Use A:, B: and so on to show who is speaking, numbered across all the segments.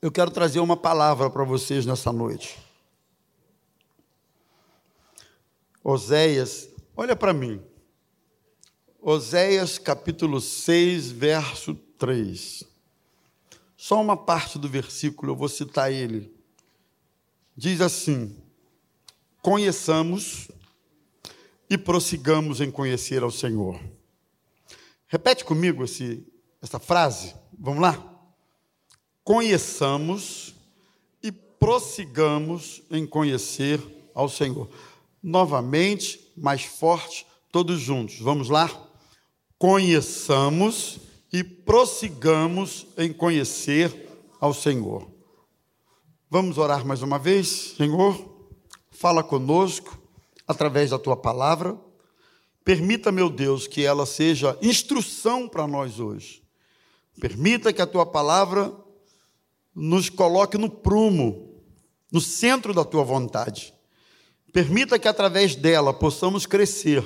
A: Eu quero trazer uma palavra para vocês nessa noite. Oséias, olha para mim. Oséias capítulo 6, verso 3. Só uma parte do versículo, eu vou citar ele. Diz assim: Conheçamos e prossigamos em conhecer ao Senhor. Repete comigo esse, essa frase. Vamos lá? Conheçamos e prossigamos em conhecer ao Senhor. Novamente, mais forte, todos juntos. Vamos lá? Conheçamos e prossigamos em conhecer ao Senhor. Vamos orar mais uma vez? Senhor, fala conosco através da tua palavra. Permita, meu Deus, que ela seja instrução para nós hoje. Permita que a tua palavra nos coloque no prumo, no centro da tua vontade. Permita que através dela possamos crescer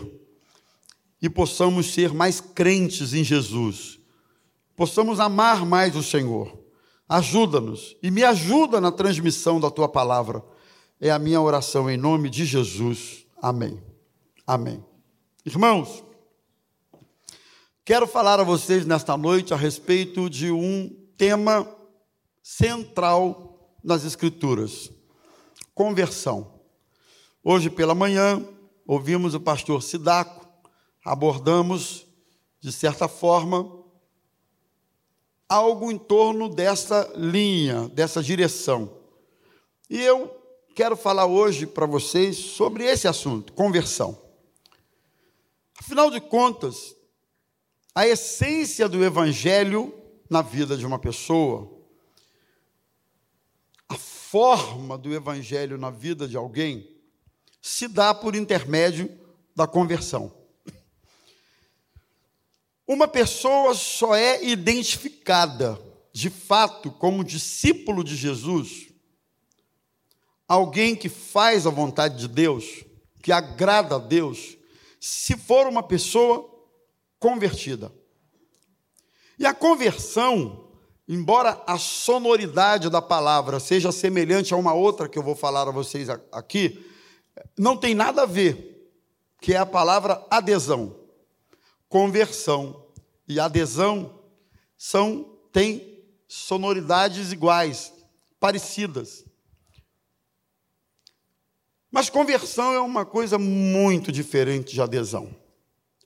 A: e possamos ser mais crentes em Jesus, possamos amar mais o Senhor. Ajuda-nos e me ajuda na transmissão da tua palavra. É a minha oração em nome de Jesus. Amém. Amém. Irmãos, quero falar a vocês nesta noite a respeito de um tema central nas Escrituras: conversão. Hoje pela manhã, ouvimos o pastor Sidaco, abordamos, de certa forma, algo em torno dessa linha, dessa direção. E eu quero falar hoje para vocês sobre esse assunto, conversão. Afinal de contas, a essência do evangelho na vida de uma pessoa, forma do evangelho na vida de alguém se dá por intermédio da conversão. Uma pessoa só é identificada de fato como discípulo de Jesus, alguém que faz a vontade de Deus, que agrada a Deus, se for uma pessoa convertida. E a conversão embora a sonoridade da palavra seja semelhante a uma outra que eu vou falar a vocês aqui, não tem nada a ver, que é a palavra adesão. Conversão e adesão são têm sonoridades iguais, parecidas. Mas conversão é uma coisa muito diferente de adesão.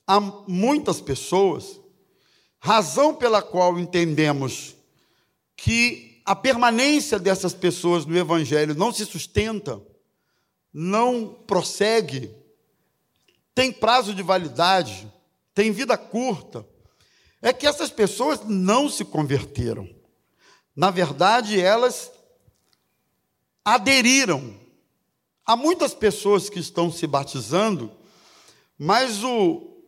A: Há muitas pessoas, razão pela qual entendemos que a permanência dessas pessoas no Evangelho não se sustenta, não prossegue, tem prazo de validade, tem vida curta, é que essas pessoas não se converteram. Na verdade, elas aderiram. Há muitas pessoas que estão se batizando, mas o,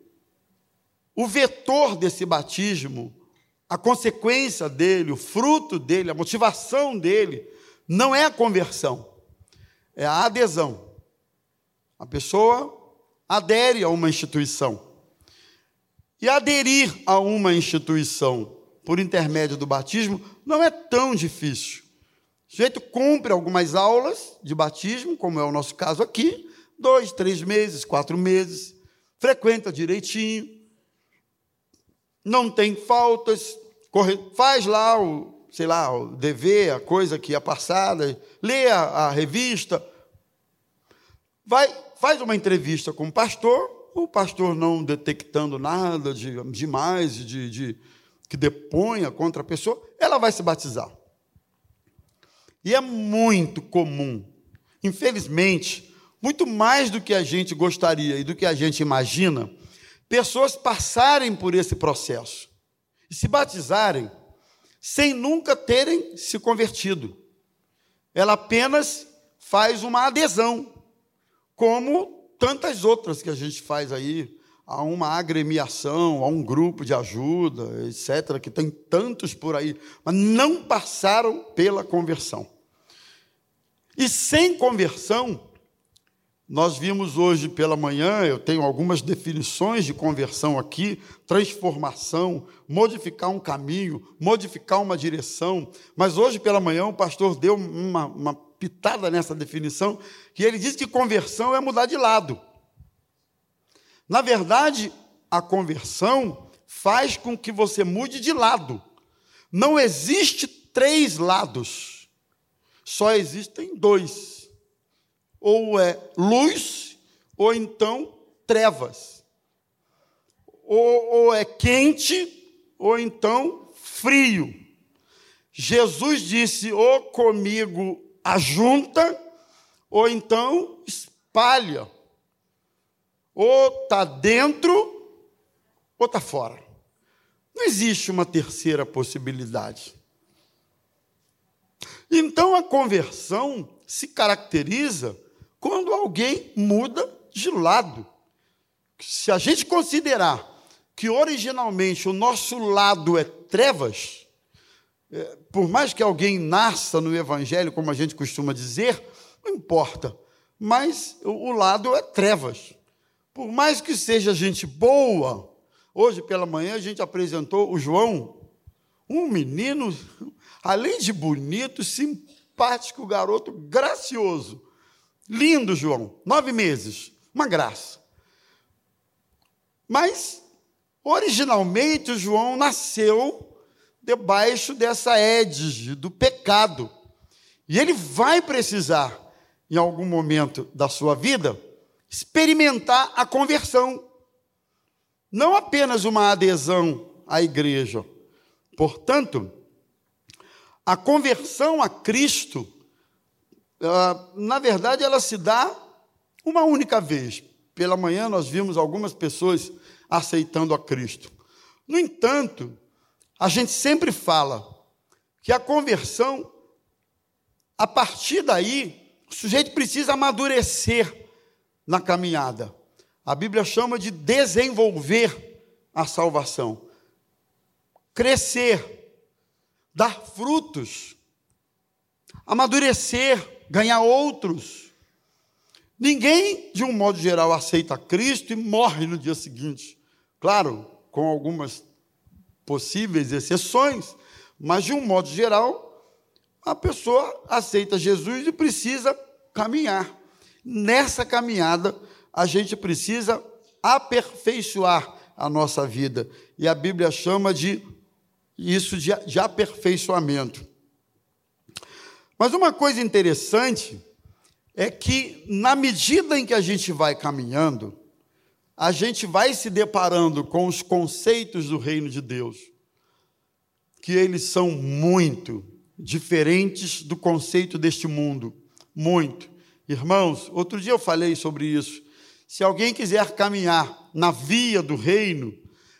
A: o vetor desse batismo a consequência dele, o fruto dele, a motivação dele, não é a conversão, é a adesão. A pessoa adere a uma instituição. E aderir a uma instituição por intermédio do batismo não é tão difícil. O sujeito cumpre algumas aulas de batismo, como é o nosso caso aqui, dois, três meses, quatro meses, frequenta direitinho, não tem faltas, corre, faz lá o, sei lá, o dever, a coisa que é passada, lê a, a revista, vai, faz uma entrevista com o pastor, o pastor não detectando nada de demais, de, de, que deponha contra a pessoa, ela vai se batizar. E é muito comum, infelizmente, muito mais do que a gente gostaria e do que a gente imagina, pessoas passarem por esse processo e se batizarem sem nunca terem se convertido. Ela apenas faz uma adesão, como tantas outras que a gente faz aí, a uma agremiação, a um grupo de ajuda, etc., que tem tantos por aí, mas não passaram pela conversão. E sem conversão, Nós vimos hoje pela manhã, eu tenho algumas definições de conversão aqui: transformação, modificar um caminho, modificar uma direção. Mas hoje pela manhã o pastor deu uma, uma pitada nessa definição, que ele diz que conversão é mudar de lado. Na verdade, a conversão faz com que você mude de lado. Não existe três lados, só existem dois. Ou é luz, ou então trevas. Ou, ou é quente, ou então frio. Jesus disse: ou comigo ajunta, ou então espalha. Ou está dentro, ou está fora. Não existe uma terceira possibilidade. Então a conversão se caracteriza quando alguém muda de lado. Se a gente considerar que originalmente o nosso lado é trevas, é, por mais que alguém nasça no Evangelho, como a gente costuma dizer, não importa, mas o lado é trevas. Por mais que seja gente boa, hoje pela manhã a gente apresentou o João, um menino, além de bonito, simpático, garoto, gracioso. Lindo, João, nove meses, uma graça. Mas, originalmente, o João nasceu debaixo dessa égide do pecado. E ele vai precisar, em algum momento da sua vida, experimentar a conversão. Não apenas uma adesão à igreja. Portanto, a conversão a Cristo, na verdade, ela se dá uma única vez. Pela manhã nós vimos algumas pessoas aceitando a Cristo. No entanto, a gente sempre fala que a conversão, a partir daí, o sujeito precisa amadurecer na caminhada. A Bíblia chama de desenvolver a salvação, crescer, dar frutos, amadurecer, ganhar outros. Ninguém, de um modo geral, aceita Cristo e morre no dia seguinte. Claro, com algumas possíveis exceções, mas de um modo geral, a pessoa aceita Jesus e precisa caminhar. Nessa caminhada, a gente precisa aperfeiçoar a nossa vida. E a Bíblia chama de isso de, de aperfeiçoamento. Mas uma coisa interessante é que, na medida em que a gente vai caminhando, a gente vai se deparando com os conceitos do reino de Deus, que eles são muito diferentes do conceito deste mundo. Muito. Irmãos, outro dia eu falei sobre isso. Se alguém quiser caminhar na via do reino,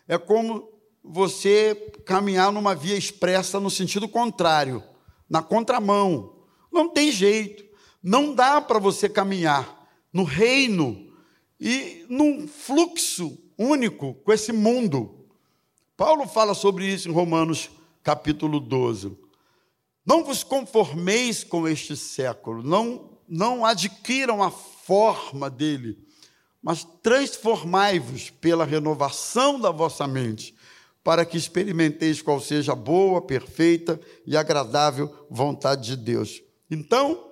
A: é como você caminhar numa via expressa no sentido contrário, na contramão. Não tem jeito. Não dá para você caminhar no reino e num fluxo único com esse mundo. Paulo fala sobre isso em Romanos capítulo 12. Não vos conformeis com este século, não, não adquiram a forma dele, mas transformai-vos pela renovação da vossa mente, para que experimenteis qual seja a boa, perfeita e agradável vontade de Deus. Então,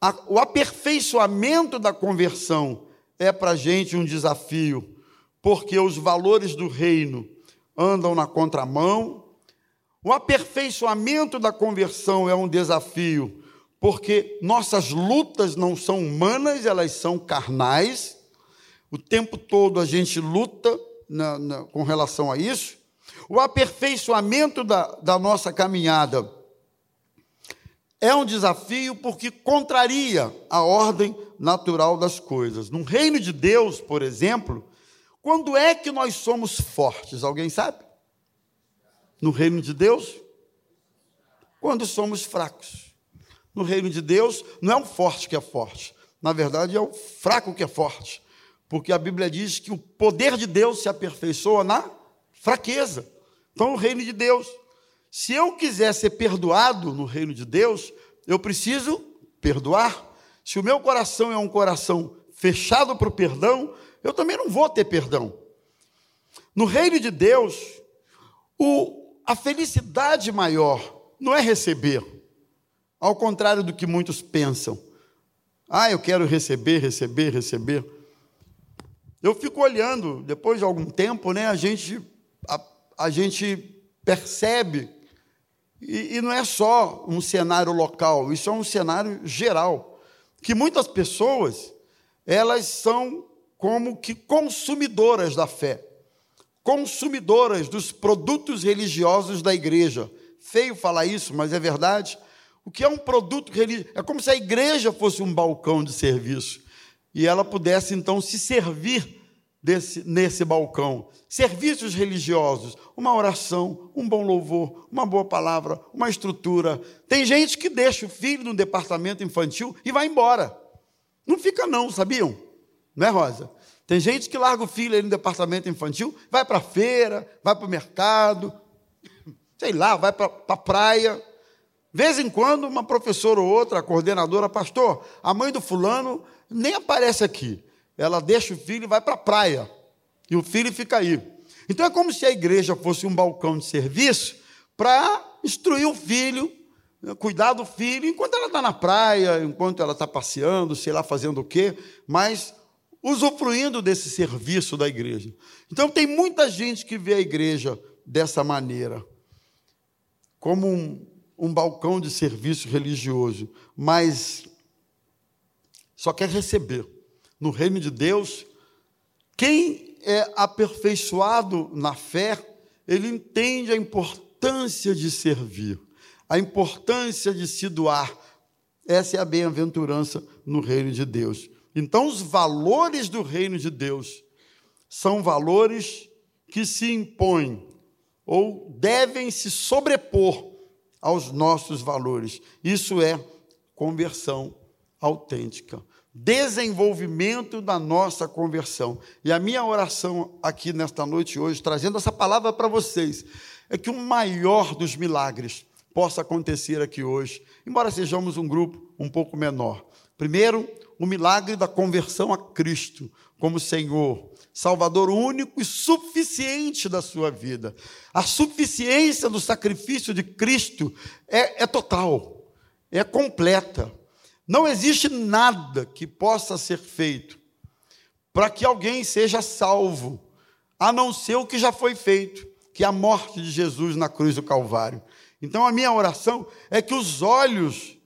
A: a, o aperfeiçoamento da conversão é para a gente um desafio, porque os valores do reino andam na contramão. O aperfeiçoamento da conversão é um desafio, porque nossas lutas não são humanas, elas são carnais. O tempo todo a gente luta na, na, com relação a isso. O aperfeiçoamento da, da nossa caminhada é um desafio porque contraria a ordem natural das coisas. No reino de Deus, por exemplo, quando é que nós somos fortes? Alguém sabe? No reino de Deus? Quando somos fracos. No reino de Deus, não é o forte que é forte, na verdade é o fraco que é forte, porque a Bíblia diz que o poder de Deus se aperfeiçoa na fraqueza. Então, o reino de Deus se eu quiser ser perdoado no reino de Deus, eu preciso perdoar. Se o meu coração é um coração fechado para o perdão, eu também não vou ter perdão. No reino de Deus, o, a felicidade maior não é receber, ao contrário do que muitos pensam. Ah, eu quero receber, receber, receber. Eu fico olhando, depois de algum tempo, né, a gente, a, gente percebe, e, e não é só um cenário local, isso é um cenário geral, que muitas pessoas, elas são como que consumidoras da fé, consumidoras dos produtos religiosos da igreja. Feio falar isso, mas é verdade. O que é um produto religioso? É como se a igreja fosse um balcão de serviço e ela pudesse então se servir desse, nesse balcão. Serviços religiosos, uma oração, um bom louvor, uma boa palavra, uma estrutura. Tem gente que deixa o filho no departamento infantil e vai embora. Não fica, não, sabiam? Não é, Rosa? Tem gente que larga o filho aí no departamento infantil, vai para a feira, vai para o mercado, sei lá, vai para a pra praia. De vez em quando, uma professora ou outra, coordenadora, pastor, a mãe do fulano nem aparece aqui. Ela deixa o filho e vai para a praia. E o filho fica aí. Então é como se a igreja fosse um balcão de serviço para instruir o filho, cuidar do filho, enquanto ela está na praia, enquanto ela está passeando, sei lá, fazendo o quê, mas usufruindo desse serviço da igreja. Então tem muita gente que vê a igreja dessa maneira, como um, um balcão de serviço religioso, mas só quer receber. No reino de Deus, quem é aperfeiçoado na fé, ele entende a importância de servir, a importância de se doar. Essa é a bem-aventurança no reino de Deus. Então, os valores do reino de Deus são valores que se impõem ou devem se sobrepor aos nossos valores. Isso é conversão autêntica, desenvolvimento da nossa conversão. E a minha oração aqui nesta noite hoje, trazendo essa palavra para vocês, é que o maior dos milagres possa acontecer aqui hoje, embora sejamos um grupo um pouco menor. Primeiro, o milagre da conversão a Cristo como Senhor, Salvador único e suficiente da sua vida. A suficiência do sacrifício de Cristo é, é total, é completa. Não existe nada que possa ser feito para que alguém seja salvo, a não ser o que já foi feito, que é a morte de Jesus na cruz do Calvário. Então a minha oração é que os olhos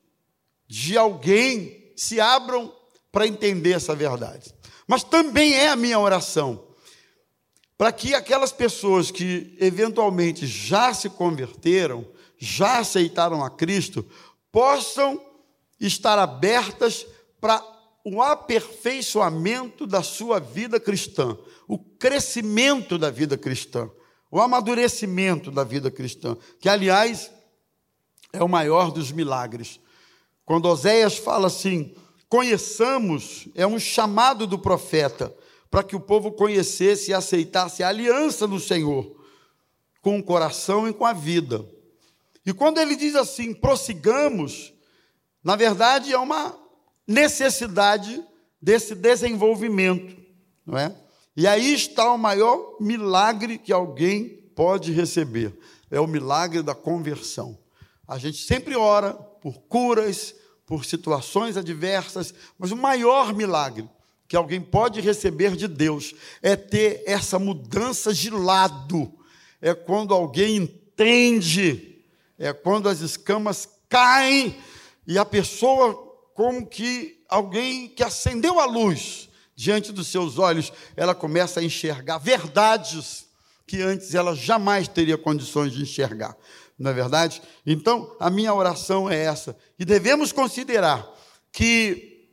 A: de alguém se abram para entender essa verdade. Mas também é a minha oração para que aquelas pessoas que eventualmente já se converteram, já aceitaram a Cristo, possam estar abertas para o aperfeiçoamento da sua vida cristã, o crescimento da vida cristã, o amadurecimento da vida cristã, que, aliás, é o maior dos milagres. Quando Oséias fala assim: conheçamos, é um chamado do profeta, para que o povo conhecesse e aceitasse a aliança do Senhor, com o coração e com a vida. E quando ele diz assim: prossigamos, na verdade, é uma necessidade desse desenvolvimento, não é? E aí está o maior milagre que alguém pode receber: é o milagre da conversão. A gente sempre ora por curas, por situações adversas, mas o maior milagre que alguém pode receber de Deus é ter essa mudança de lado. É quando alguém entende, é quando as escamas caem e a pessoa, como que alguém que acendeu a luz diante dos seus olhos, ela começa a enxergar verdades que antes ela jamais teria condições de enxergar. Não é verdade? Então, a minha oração é essa. E devemos considerar que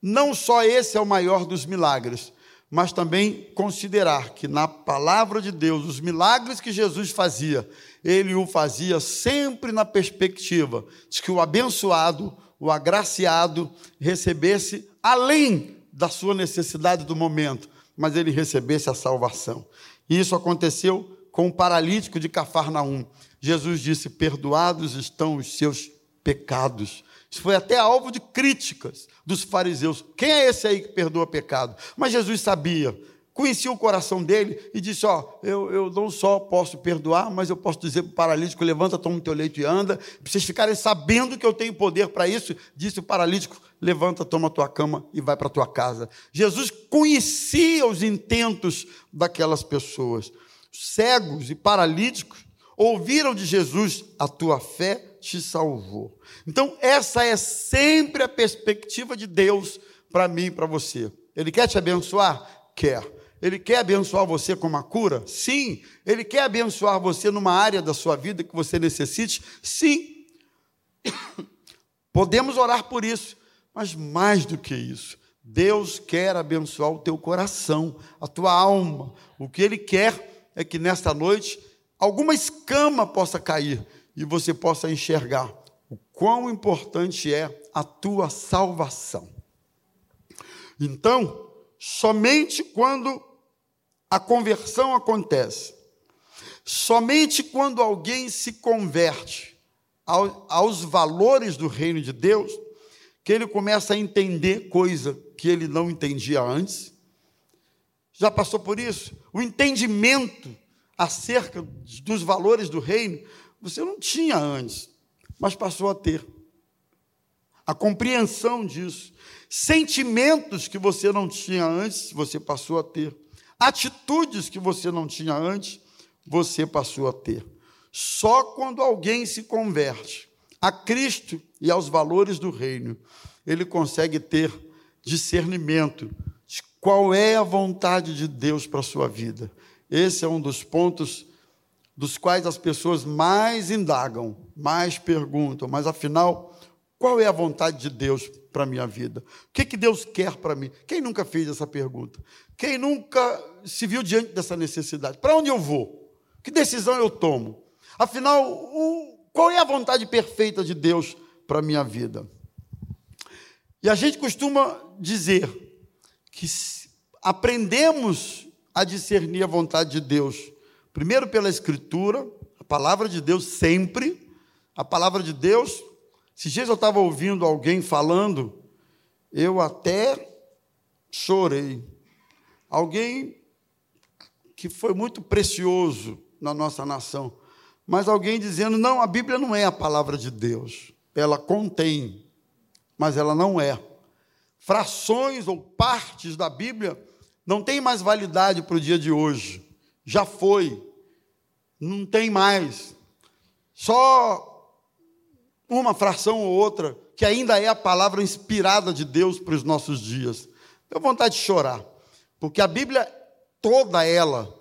A: não só esse é o maior dos milagres, mas também considerar que na palavra de Deus, os milagres que Jesus fazia, ele o fazia sempre na perspectiva de que o abençoado, o agraciado, recebesse além da sua necessidade do momento, mas ele recebesse a salvação. E isso aconteceu com o paralítico de Cafarnaum. Jesus disse: Perdoados estão os seus pecados. Foi até alvo de críticas dos fariseus. Quem é esse aí que perdoa pecado? Mas Jesus sabia, conhecia o coração dele e disse: Ó, eu, eu não só posso perdoar, mas eu posso dizer para o paralítico: levanta, toma o teu leito e anda. Para vocês ficarem sabendo que eu tenho poder para isso, disse o paralítico: levanta, toma a tua cama e vai para a tua casa. Jesus conhecia os intentos daquelas pessoas. Cegos e paralíticos ouviram de Jesus: a tua fé te salvou. Então, essa é sempre a perspectiva de Deus para mim e para você. Ele quer te abençoar? Quer. Ele quer abençoar você com uma cura? Sim. Ele quer abençoar você numa área da sua vida que você necessite? Sim. Podemos orar por isso, mas mais do que isso, Deus quer abençoar o teu coração, a tua alma. O que Ele quer é que nesta noite alguma escama possa cair e você possa enxergar o quão importante é a tua salvação. Então, somente quando a conversão acontece. Somente quando alguém se converte aos valores do reino de Deus, que ele começa a entender coisa que ele não entendia antes. Já passou por isso? O entendimento acerca dos valores do reino, você não tinha antes, mas passou a ter. A compreensão disso. Sentimentos que você não tinha antes, você passou a ter atitudes que você não tinha antes, você passou a ter. Só quando alguém se converte a Cristo e aos valores do reino, ele consegue ter discernimento de qual é a vontade de Deus para a sua vida. Esse é um dos pontos dos quais as pessoas mais indagam, mais perguntam, mas afinal, qual é a vontade de Deus para a minha vida? O que, que Deus quer para mim? Quem nunca fez essa pergunta? Quem nunca se viu diante dessa necessidade? Para onde eu vou? Que decisão eu tomo? Afinal, o, qual é a vontade perfeita de Deus para a minha vida? E a gente costuma dizer que aprendemos a discernir a vontade de Deus, primeiro pela Escritura, a palavra de Deus sempre, a palavra de Deus. Se dias eu estava ouvindo alguém falando, eu até chorei alguém que foi muito precioso na nossa nação, mas alguém dizendo: não, a Bíblia não é a palavra de Deus, ela contém, mas ela não é. Frações ou partes da Bíblia não tem mais validade para o dia de hoje, já foi, não tem mais. Só uma fração ou outra que ainda é a palavra inspirada de Deus para os nossos dias. Tenho vontade de chorar. Porque a Bíblia, toda ela,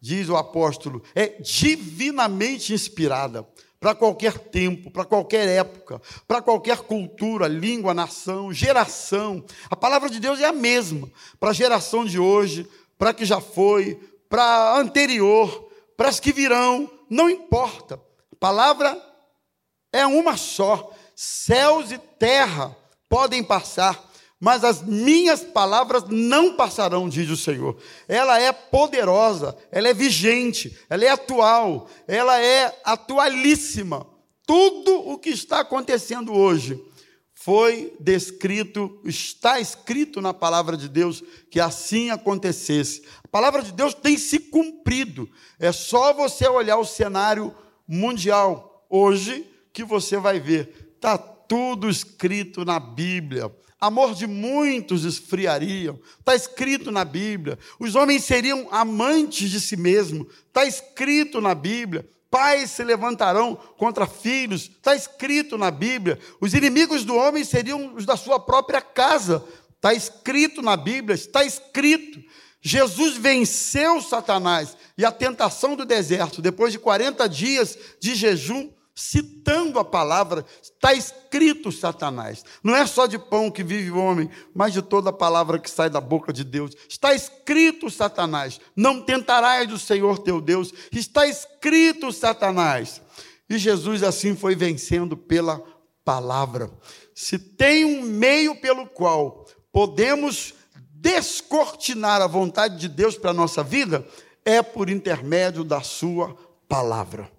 A: diz o apóstolo, é divinamente inspirada para qualquer tempo, para qualquer época, para qualquer cultura, língua, nação, geração. A palavra de Deus é a mesma para a geração de hoje, para que já foi, para anterior, para as que virão, não importa. A palavra é uma só. Céus e terra podem passar, mas as minhas palavras não passarão, diz o Senhor. Ela é poderosa, ela é vigente, ela é atual, ela é atualíssima. Tudo o que está acontecendo hoje foi descrito, está escrito na palavra de Deus que assim acontecesse. A palavra de Deus tem se cumprido. É só você olhar o cenário mundial hoje que você vai ver. Está tudo escrito na Bíblia amor de muitos esfriariam. Está escrito na Bíblia. Os homens seriam amantes de si mesmos. Está escrito na Bíblia. Pais se levantarão contra filhos. Está escrito na Bíblia. Os inimigos do homem seriam os da sua própria casa. Está escrito na Bíblia. Está escrito. Jesus venceu Satanás e a tentação do deserto, depois de 40 dias de jejum, citando a palavra, está escrito Satanás. Não é só de pão que vive o homem, mas de toda a palavra que sai da boca de Deus. Está escrito Satanás. Não tentarás do Senhor teu Deus. Está escrito Satanás. E Jesus assim foi vencendo pela palavra. Se tem um meio pelo qual podemos descortinar a vontade de Deus para a nossa vida, é por intermédio da sua palavra.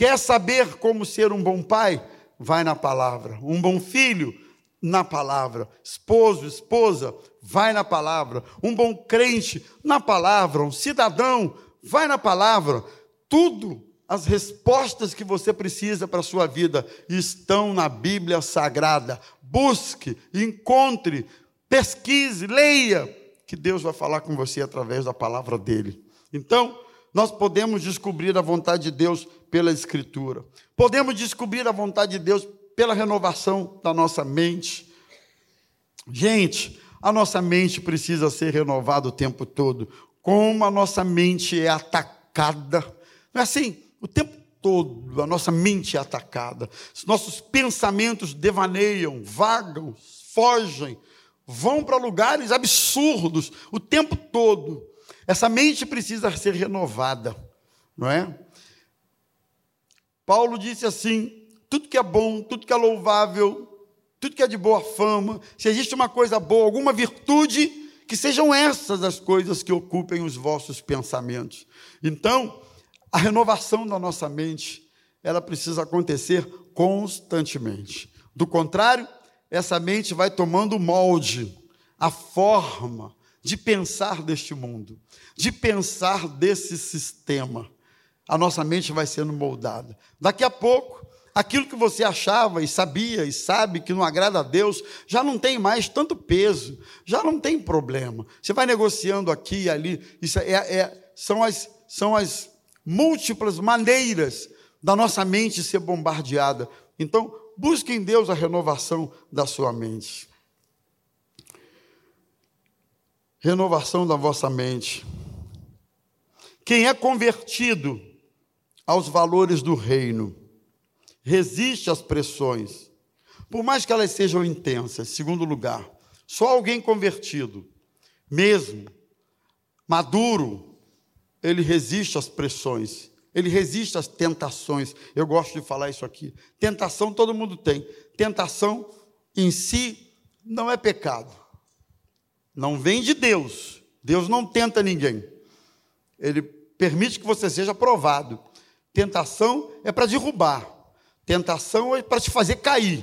A: Quer saber como ser um bom pai? vai na palavra. Um bom filho, na palavra. Esposo, esposa, vai na palavra. Um bom crente, na palavra. Um cidadão, vai na palavra. Tudo, as respostas que você precisa para a sua vida estão na Bíblia Sagrada. Busque, encontre, pesquise, leia, que Deus vai falar com você através da palavra dele. Então, nós podemos descobrir a vontade de Deus pela Escritura. Podemos descobrir a vontade de Deus pela renovação da nossa mente. Gente, a nossa mente precisa ser renovada o tempo todo. Como a nossa mente é atacada. Não é assim? O tempo todo a nossa mente é atacada. Os nossos pensamentos devaneiam, vagam, fogem, vão para lugares absurdos o tempo todo. Essa mente precisa ser renovada, não é? Paulo disse assim: tudo que é bom, tudo que é louvável, tudo que é de boa fama, se existe uma coisa boa, alguma virtude, que sejam essas as coisas que ocupem os vossos pensamentos. Então, a renovação da nossa mente, ela precisa acontecer constantemente. Do contrário, essa mente vai tomando molde, a forma de pensar deste mundo, de pensar desse sistema. A nossa mente vai sendo moldada. Daqui a pouco, aquilo que você achava e sabia e sabe que não agrada a Deus, já não tem mais tanto peso, já não tem problema. Você vai negociando aqui e ali, isso é, é, são, as, são as múltiplas maneiras da nossa mente ser bombardeada. Então, busque em Deus a renovação da sua mente. Renovação da vossa mente. Quem é convertido aos valores do reino resiste às pressões, por mais que elas sejam intensas. Segundo lugar, só alguém convertido, mesmo maduro, ele resiste às pressões, ele resiste às tentações. Eu gosto de falar isso aqui. Tentação todo mundo tem. Tentação em si não é pecado. Não vem de Deus. Deus não tenta ninguém. Ele permite que você seja provado. Tentação é para derrubar. Tentação é para te fazer cair.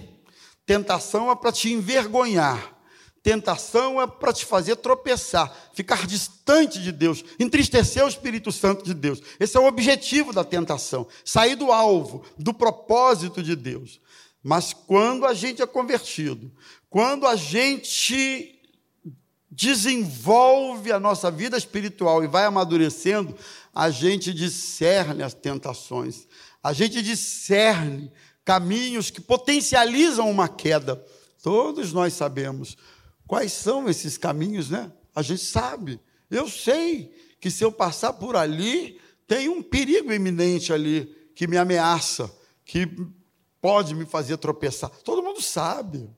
A: Tentação é para te envergonhar. Tentação é para te fazer tropeçar, ficar distante de Deus, entristecer o Espírito Santo de Deus. Esse é o objetivo da tentação, sair do alvo, do propósito de Deus. Mas quando a gente é convertido, quando a gente desenvolve a nossa vida espiritual e vai amadurecendo, a gente discerne as tentações, a gente discerne caminhos que potencializam uma queda. Todos nós sabemos. Quais são esses caminhos, né? A gente sabe. Eu sei que se eu passar por ali, tem um perigo iminente ali que me ameaça, que pode me fazer tropeçar. Todo mundo sabe.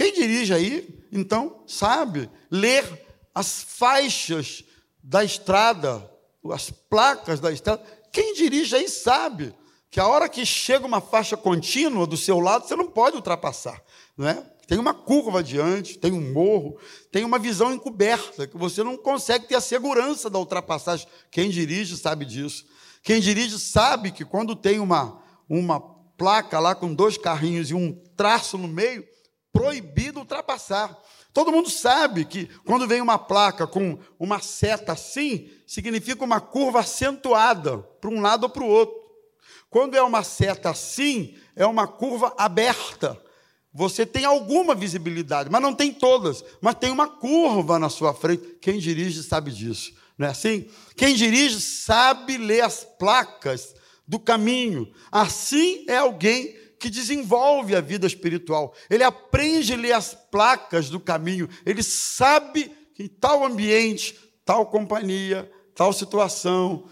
A: Quem dirige aí, então, sabe ler as faixas da estrada, as placas da estrada. Quem dirige aí sabe que a hora que chega uma faixa contínua do seu lado, você não pode ultrapassar, não é? Tem uma curva adiante, tem um morro, tem uma visão encoberta, que você não consegue ter a segurança da ultrapassagem. Quem dirige sabe disso. Quem dirige sabe que quando tem uma, uma placa lá com dois carrinhos e um traço no meio, proibido ultrapassar. Todo mundo sabe que quando vem uma placa com uma seta assim, significa uma curva acentuada para um lado ou para o outro. Quando é uma seta assim, é uma curva aberta você tem alguma visibilidade, mas não tem todas. Mas tem uma curva na sua frente. Quem dirige sabe disso, não é assim? Quem dirige sabe ler as placas do caminho. Assim é alguém que desenvolve a vida espiritual. Ele aprende a ler as placas do caminho. Ele sabe que em tal ambiente, tal companhia, tal situação,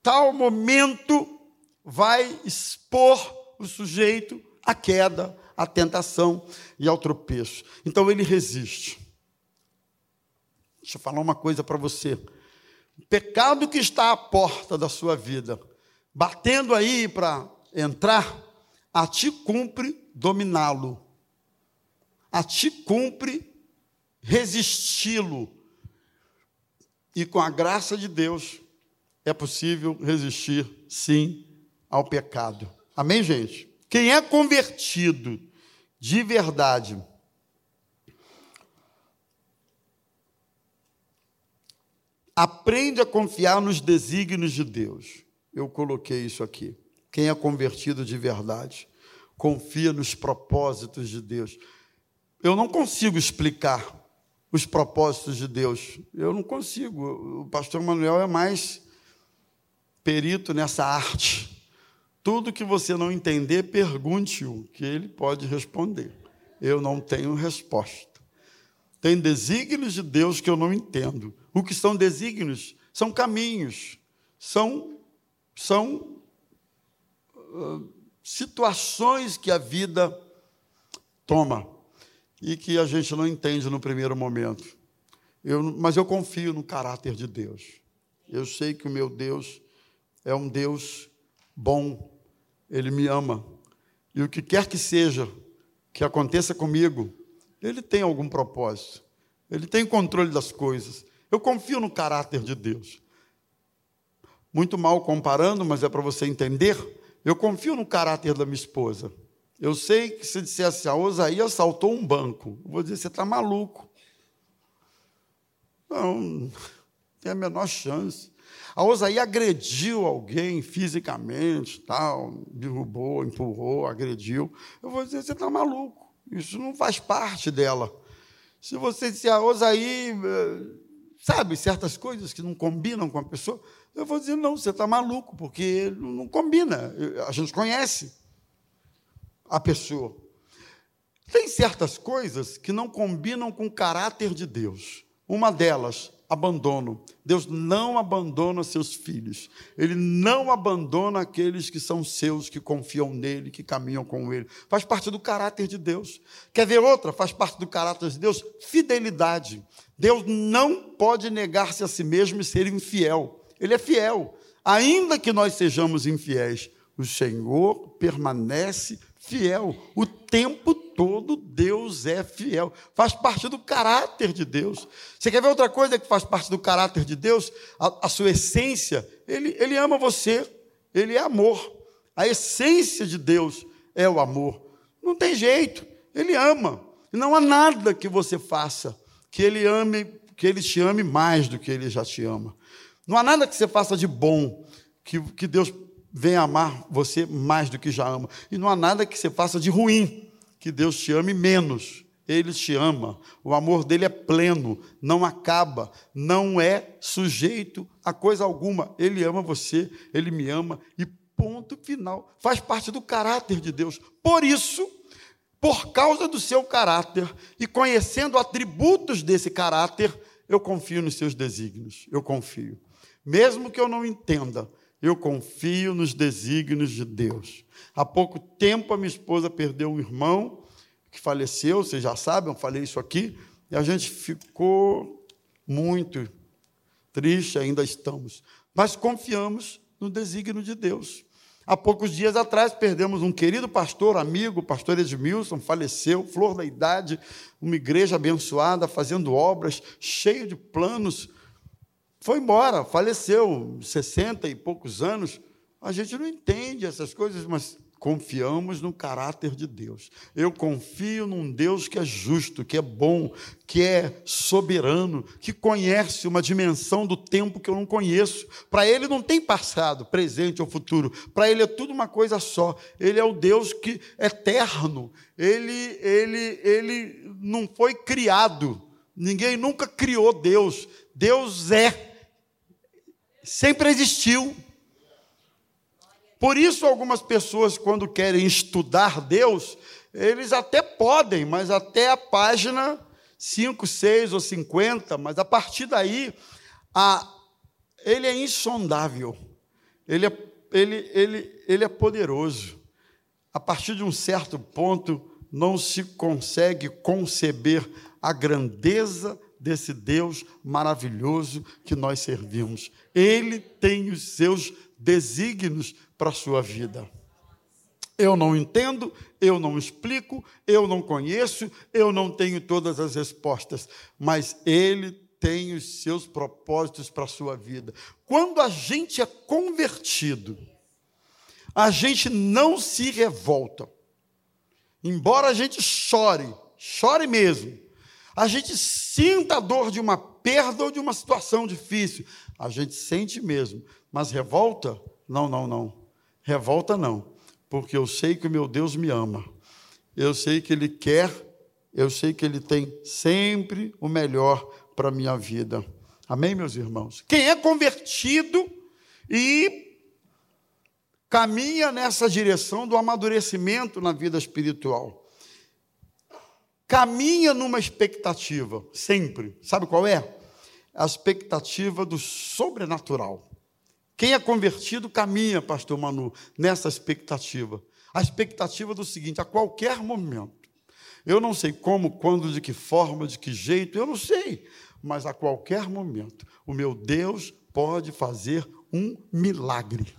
A: tal momento vai expor o sujeito à queda, à tentação e ao tropeço. Então ele resiste. Deixa eu falar uma coisa para você. O pecado que está à porta da sua vida, batendo aí para entrar, a ti cumpre dominá-lo. A ti cumpre resisti-lo. E com a graça de Deus é possível resistir, sim, ao pecado. Amém, gente? Quem é convertido de verdade, aprende a confiar nos desígnios de Deus. Eu coloquei isso aqui. Quem é convertido de verdade, confia nos propósitos de Deus. Eu não consigo explicar os propósitos de Deus. Eu não consigo. O pastor Manuel é mais perito nessa arte. Tudo que você não entender, pergunte-o, que ele pode responder. Eu não tenho resposta. Tem desígnios de Deus que eu não entendo. O que são desígnios? São caminhos, são, são situações que a vida toma e que a gente não entende no primeiro momento. Eu, mas eu confio no caráter de Deus. Eu sei que o meu Deus é um Deus bom, Ele me ama. E o que quer que seja que aconteça comigo, Ele tem algum propósito, Ele tem controle das coisas. Eu confio no caráter de Deus. Muito mal comparando, mas é para você entender. Eu confio no caráter da minha esposa. Eu sei que se dissesse, a Osaías assaltou um banco, eu vou dizer, você está maluco. Não, tem a menor chance. A Osaías agrediu alguém fisicamente, tal, derrubou, empurrou, agrediu. Eu vou dizer, você está maluco. Isso não faz parte dela. Se você disser, a Osaí, sabe, certas coisas que não combinam com a pessoa, eu vou dizer, não, você está maluco, porque não combina. A gente conhece a pessoa. Tem certas coisas que não combinam com o caráter de Deus. Uma delas, abandono. Deus não abandona seus filhos. Ele não abandona aqueles que são seus, que confiam nele, que caminham com ele. Faz parte do caráter de Deus. Quer ver outra? Faz parte do caráter de Deus? Fidelidade. Deus não pode negar-se a si mesmo e ser infiel. Ele é fiel. Ainda que nós sejamos infiéis, o Senhor permanece fiel. O tempo todo Deus é fiel. Faz parte do caráter de Deus. Você quer ver outra coisa que faz parte do caráter de Deus? A, a sua essência. Ele, ele ama você. Ele é amor. A essência de Deus é o amor. Não tem jeito. Ele ama. Não há nada que você faça que ele ame, que ele te ame mais do que ele já te ama. Não há nada que você faça de bom que, que Deus vem amar você mais do que já ama. E não há nada que você faça de ruim, que Deus te ame menos. Ele te ama, o amor dele é pleno, não acaba, não é sujeito a coisa alguma. Ele ama você, ele me ama e ponto final. Faz parte do caráter de Deus. Por isso, por causa do seu caráter e conhecendo atributos desse caráter, eu confio nos seus desígnios. Eu confio. Mesmo que eu não entenda, eu confio nos desígnios de Deus. Há pouco tempo a minha esposa perdeu um irmão que faleceu, vocês já sabem, eu falei isso aqui, e a gente ficou muito triste, ainda estamos. Mas confiamos no desígnio de Deus. Há poucos dias atrás perdemos um querido pastor, amigo, pastor Edmilson, faleceu, flor da idade, uma igreja abençoada, fazendo obras, cheio de planos foi embora, faleceu, 60 e poucos anos. A gente não entende essas coisas, mas confiamos no caráter de Deus. Eu confio num Deus que é justo, que é bom, que é soberano, que conhece uma dimensão do tempo que eu não conheço. Para ele não tem passado, presente ou futuro. Para ele é tudo uma coisa só. Ele é o Deus que é eterno. Ele ele ele não foi criado. Ninguém nunca criou Deus. Deus é sempre existiu. Por isso, algumas pessoas, quando querem estudar Deus, eles até podem, mas até a página 5, 6 ou 50, mas a partir daí, a, ele é insondável, ele é, ele, ele, ele é poderoso. A partir de um certo ponto, não se consegue conceber a grandeza desse Deus maravilhoso que nós servimos. Ele tem os seus desígnios para a sua vida. Eu não entendo, eu não explico, eu não conheço, eu não tenho todas as respostas, mas Ele tem os seus propósitos para a sua vida. Quando a gente é convertido, a gente não se revolta. Embora a gente chore, chore mesmo, a gente sinta a dor de uma perda ou de uma situação difícil, a gente sente mesmo, mas revolta? Não, não, não. Revolta não, porque eu sei que o meu Deus me ama, eu sei que Ele quer, eu sei que Ele tem sempre o melhor para a minha vida. Amém, meus irmãos? Quem é convertido e caminha nessa direção do amadurecimento na vida espiritual, caminha numa expectativa, sempre. Sabe qual é? A expectativa do sobrenatural. Quem é convertido caminha, pastor Manu, nessa expectativa. A expectativa do seguinte: a qualquer momento, eu não sei como, quando, de que forma, de que jeito, eu não sei, mas a qualquer momento, o meu Deus pode fazer um milagre.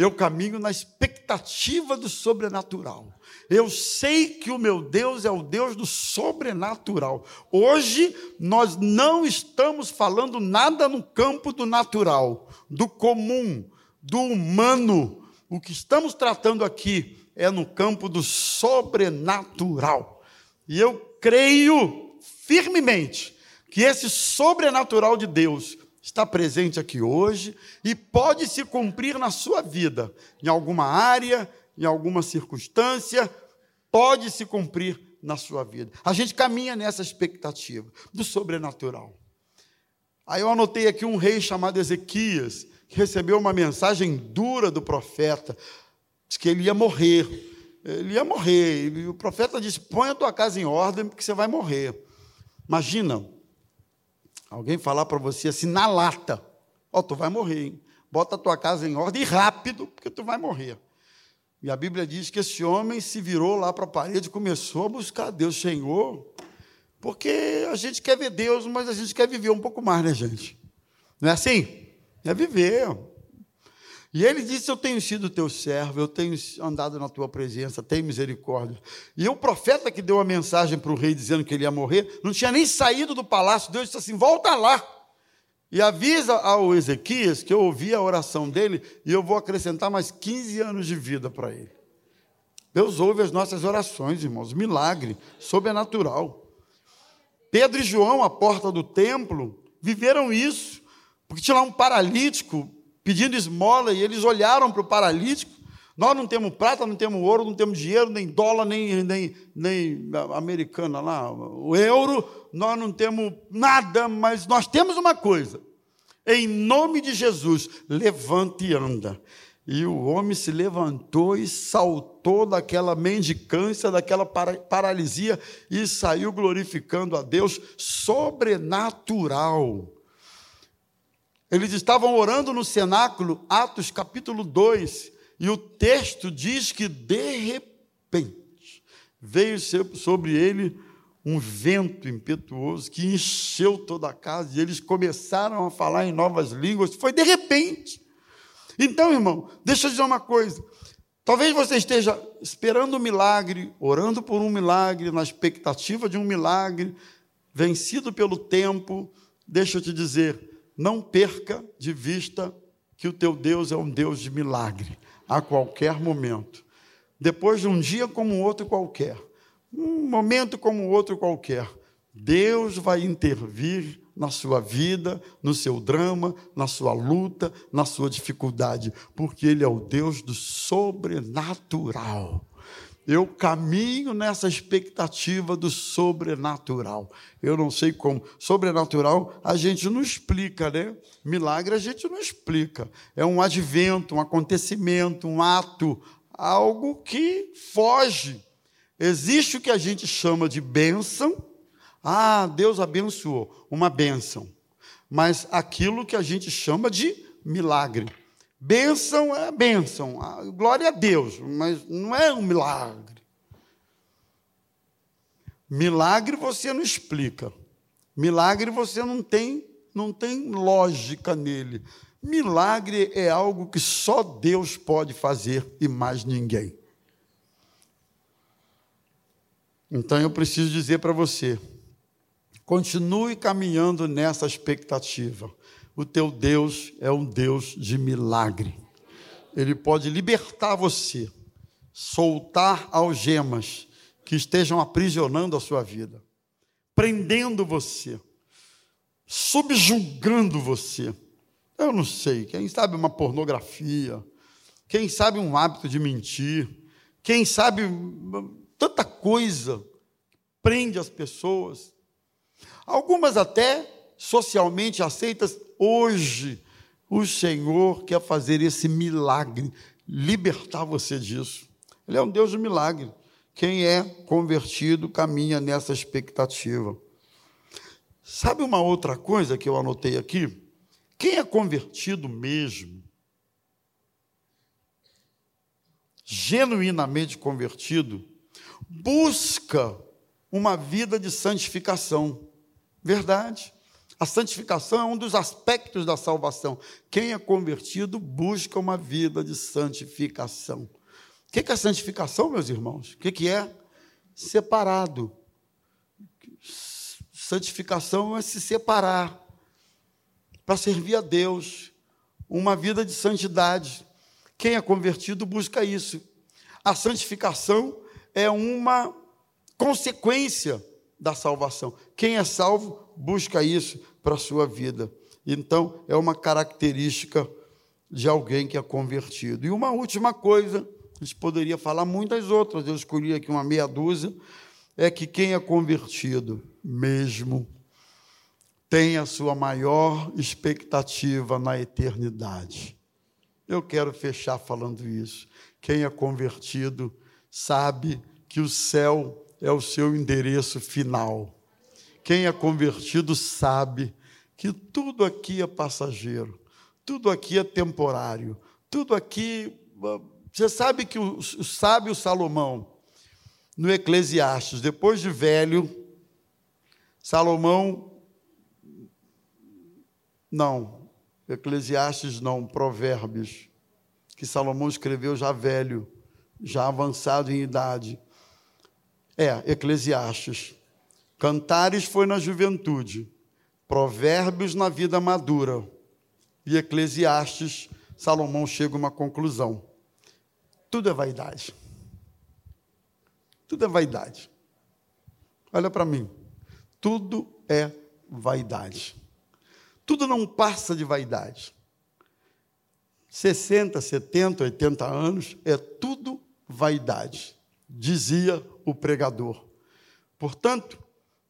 A: Eu caminho na expectativa do sobrenatural. Eu sei que o meu Deus é o Deus do sobrenatural. Hoje nós não estamos falando nada no campo do natural, do comum, do humano. O que estamos tratando aqui é no campo do sobrenatural. E eu creio firmemente que esse sobrenatural de Deus está presente aqui hoje e pode se cumprir na sua vida, em alguma área, em alguma circunstância, pode se cumprir na sua vida. A gente caminha nessa expectativa do sobrenatural. Aí eu anotei aqui um rei chamado Ezequias, que recebeu uma mensagem dura do profeta, disse que ele ia morrer. Ele ia morrer. E o profeta disse: põe a tua casa em ordem, porque você vai morrer. Imagina, alguém falar para você assim, na lata: Ó, oh, tu vai morrer, hein? Bota a tua casa em ordem rápido, porque tu vai morrer. E a Bíblia diz que esse homem se virou lá para a parede e começou a buscar Deus, Senhor, porque a gente quer ver Deus, mas a gente quer viver um pouco mais, né, gente? Não é assim? É viver. E ele disse: Eu tenho sido teu servo, eu tenho andado na tua presença, tem misericórdia. E o profeta que deu a mensagem para o rei dizendo que ele ia morrer, não tinha nem saído do palácio. Deus disse assim: Volta lá. E avisa ao Ezequias que eu ouvi a oração dele e eu vou acrescentar mais 15 anos de vida para ele. Deus ouve as nossas orações, irmãos, milagre, sobrenatural. Pedro e João, à porta do templo, viveram isso, porque tinha lá um paralítico pedindo esmola e eles olharam para o paralítico. Nós não temos prata, não temos ouro, não temos dinheiro, nem dólar, nem, nem, nem americana lá, o euro, nós não temos nada, mas nós temos uma coisa. Em nome de Jesus, levante e anda. E o homem se levantou e saltou daquela mendicância, daquela paralisia e saiu glorificando a Deus sobrenatural. Eles estavam orando no cenáculo, Atos capítulo 2, e o texto diz que de repente veio sobre ele um vento impetuoso que encheu toda a casa e eles começaram a falar em novas línguas. Foi de repente. Então, irmão, deixa eu dizer uma coisa. Talvez você esteja esperando um milagre, orando por um milagre, na expectativa de um milagre, vencido pelo tempo. Deixa eu te dizer, não perca de vista que o teu Deus é um Deus de milagre, a qualquer momento. Depois de um dia como outro qualquer, um momento como outro qualquer, Deus vai intervir na sua vida, no seu drama, na sua luta, na sua dificuldade, porque Ele é o Deus do sobrenatural. Eu caminho nessa expectativa do sobrenatural. Eu não sei como. Sobrenatural a gente não explica, né? Milagre a gente não explica. É um advento, um acontecimento, um ato, algo que foge Existe o que a gente chama de bênção. Ah, Deus abençoou, uma bênção. Mas aquilo que a gente chama de milagre. Bênção é bênção, ah, glória a Deus, mas não é um milagre. Milagre você não explica. Milagre você não tem, não tem lógica nele. Milagre é algo que só Deus pode fazer e mais ninguém. Então eu preciso dizer para você: continue caminhando nessa expectativa. O teu Deus é um Deus de milagre. ele pode libertar você, soltar algemas que estejam aprisionando a sua vida, prendendo você, subjugando você. Eu não sei, quem sabe uma pornografia, quem sabe um hábito de mentir, quem sabe tanta coisa prende as pessoas. Algumas até socialmente aceitas hoje. O Senhor quer fazer esse milagre, libertar você disso. Ele é um Deus de milagre. Quem é convertido caminha nessa expectativa. Sabe uma outra coisa que eu anotei aqui? Quem é convertido mesmo, genuinamente convertido, busca uma vida de santificação. Verdade. A santificação é um dos aspectos da salvação. Quem é convertido busca uma vida de santificação. O que é santificação, meus irmãos? O que é? Separado. Santificação é se separar para servir a Deus, uma vida de santidade. Quem é convertido busca isso. A santificação é uma consequência da salvação. Quem é salvo busca isso para a sua vida. Então, é uma característica de alguém que é convertido. E uma última coisa, a gente poderia falar muitas outras, eu escolhi aqui uma meia dúzia, é que quem é convertido mesmo tem a sua maior expectativa na eternidade. Eu quero fechar falando isso. Quem é convertido sabe que o céu é o seu endereço final. Quem é convertido sabe que tudo aqui é passageiro, tudo aqui é temporário, tudo aqui. Você sabe que o, o sábio Salomão, no Eclesiastes, depois de velho, Salomão. Não, Eclesiastes não, Provérbios, que Salomão escreveu já velho, já avançado em idade. É, Eclesiastes. Cantares foi na juventude, Provérbios na vida madura. E Eclesiastes, Salomão chega a uma conclusão. Tudo é vaidade. Tudo é vaidade. Olha para mim. Tudo é vaidade. Tudo não passa de vaidade. 60, 70, 80 anos é tudo vaidade, dizia o pregador. Portanto,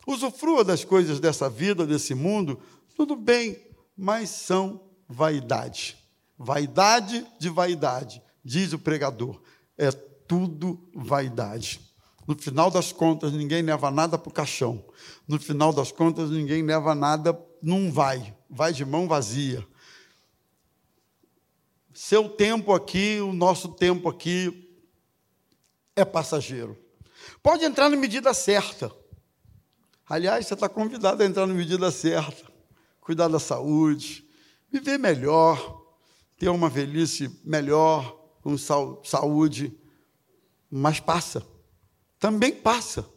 A: usufrua das coisas dessa vida, desse mundo, tudo bem, mas são vaidade. Vaidade de vaidade, diz o pregador. É tudo vaidade. No final das contas, ninguém leva nada para o caixão. No final das contas, ninguém leva nada, não vai. Vai de mão vazia. Seu tempo aqui, o nosso tempo aqui é passageiro. Pode entrar na medida certa. Aliás, você está convidado a entrar na medida certa. Cuidar da saúde, viver melhor, ter uma velhice melhor, com saúde, mas passa. Também passa.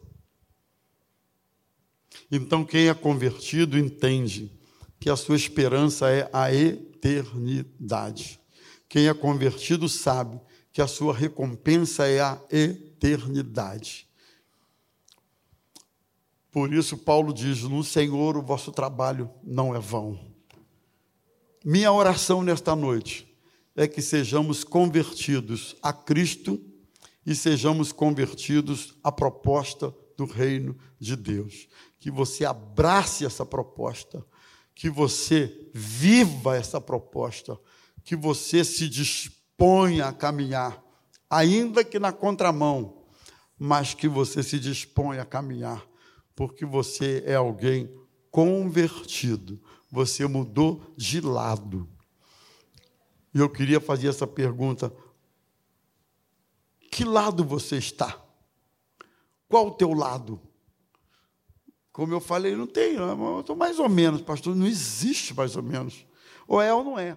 A: Então, quem é convertido entende que a sua esperança é a eternidade. Quem é convertido sabe que a sua recompensa é a eternidade. Por isso, Paulo diz: No Senhor o vosso trabalho não é vão. Minha oração nesta noite é que sejamos convertidos a Cristo e sejamos convertidos à proposta do reino de Deus. Que você abrace essa proposta, que você viva essa proposta, que você se disponha a caminhar, ainda que na contramão, mas que você se disponha a caminhar porque você é alguém convertido, você mudou de lado. E eu queria fazer essa pergunta: que lado você está? Qual o teu lado? Como eu falei, não tem, eu estou mais ou menos, pastor, não existe mais ou menos. Ou é ou não é.